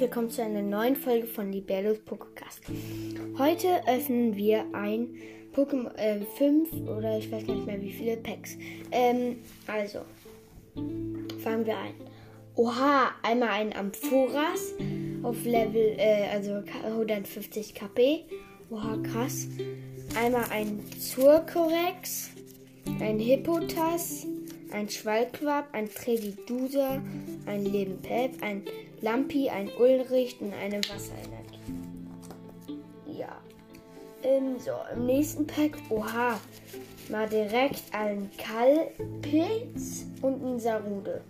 willkommen zu einer neuen Folge von Liberlos Pokecast. Heute öffnen wir ein Pokémon äh, 5 oder ich weiß nicht mehr wie viele Packs. Ähm, also, fangen wir ein. Oha, einmal ein Amphoras auf Level, äh, also 150 KP. Oha, krass. Einmal ein Zurkorex, ein Hippotas, ein Schwalquab, ein Tredidusa, ein Lebenpelp, ein Lampi, ein Ulrich und eine Wasserenergie. Ja. Ähm, so, im nächsten Pack, oha, mal direkt ein Kalpilz und ein Sarude.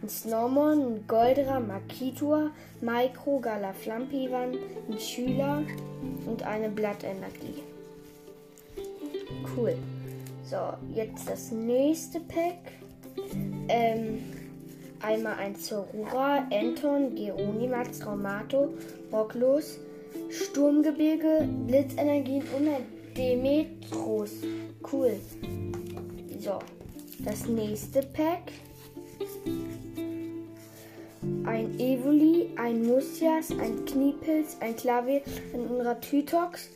Ein Snormon, ein Goldra, Makitua, Micro, Galaflampiwan, ein Schüler und eine Blattenergie. Cool. So, jetzt das nächste Pack. Ähm, einmal ein Zorura, Enton, Geronimax, Traumato, Rocklos, Sturmgebirge, Blitzenergien und ein Demetros. Cool. So, das nächste Pack. Ein Evoli, ein Musias, ein Kniepilz, ein Klavier, ein Unratütox,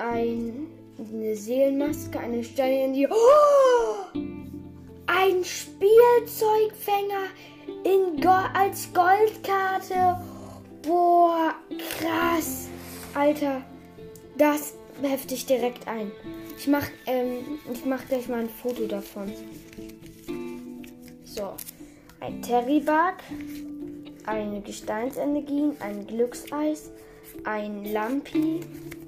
ein, eine Seelenmaske, eine Steine in die. Oh! Ein Spielzeugfänger in Go als Goldkarte. Boah, krass. Alter, das hefte ich direkt ein. Ich mach, ähm, ich mach gleich mal ein Foto davon. So, ein Terrybug, eine Gesteinsenergie, ein Glückseis, ein Lampi,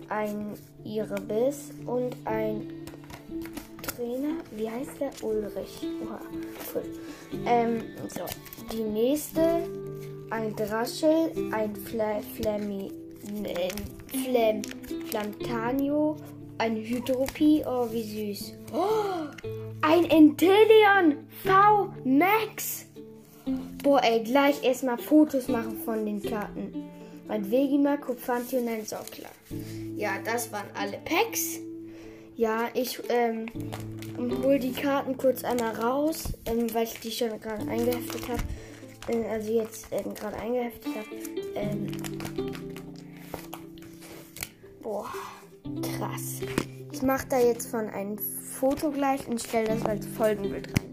ein Irebis und ein Trainer. Wie heißt der? Ulrich. Oha, cool. Ähm, so, die nächste, ein Draschel, ein Fla Flammi, äh, Flam, Flamtanio, ein Hydropie. Oh, wie süß. Oh, ein Enteleon V Max. Boah, ey, gleich erstmal Fotos machen von den Karten. Ein Vegima, Kupfanti und ein Sockler. Ja, das waren alle Packs. Ja, ich ähm, hole die Karten kurz einmal raus, ähm, weil ich die schon gerade eingeheftet habe. Ähm, also jetzt ähm, gerade eingeheftet habe. Ähm, boah, krass. Ich mache da jetzt von ein Foto gleich und stelle das als Folgenbild rein.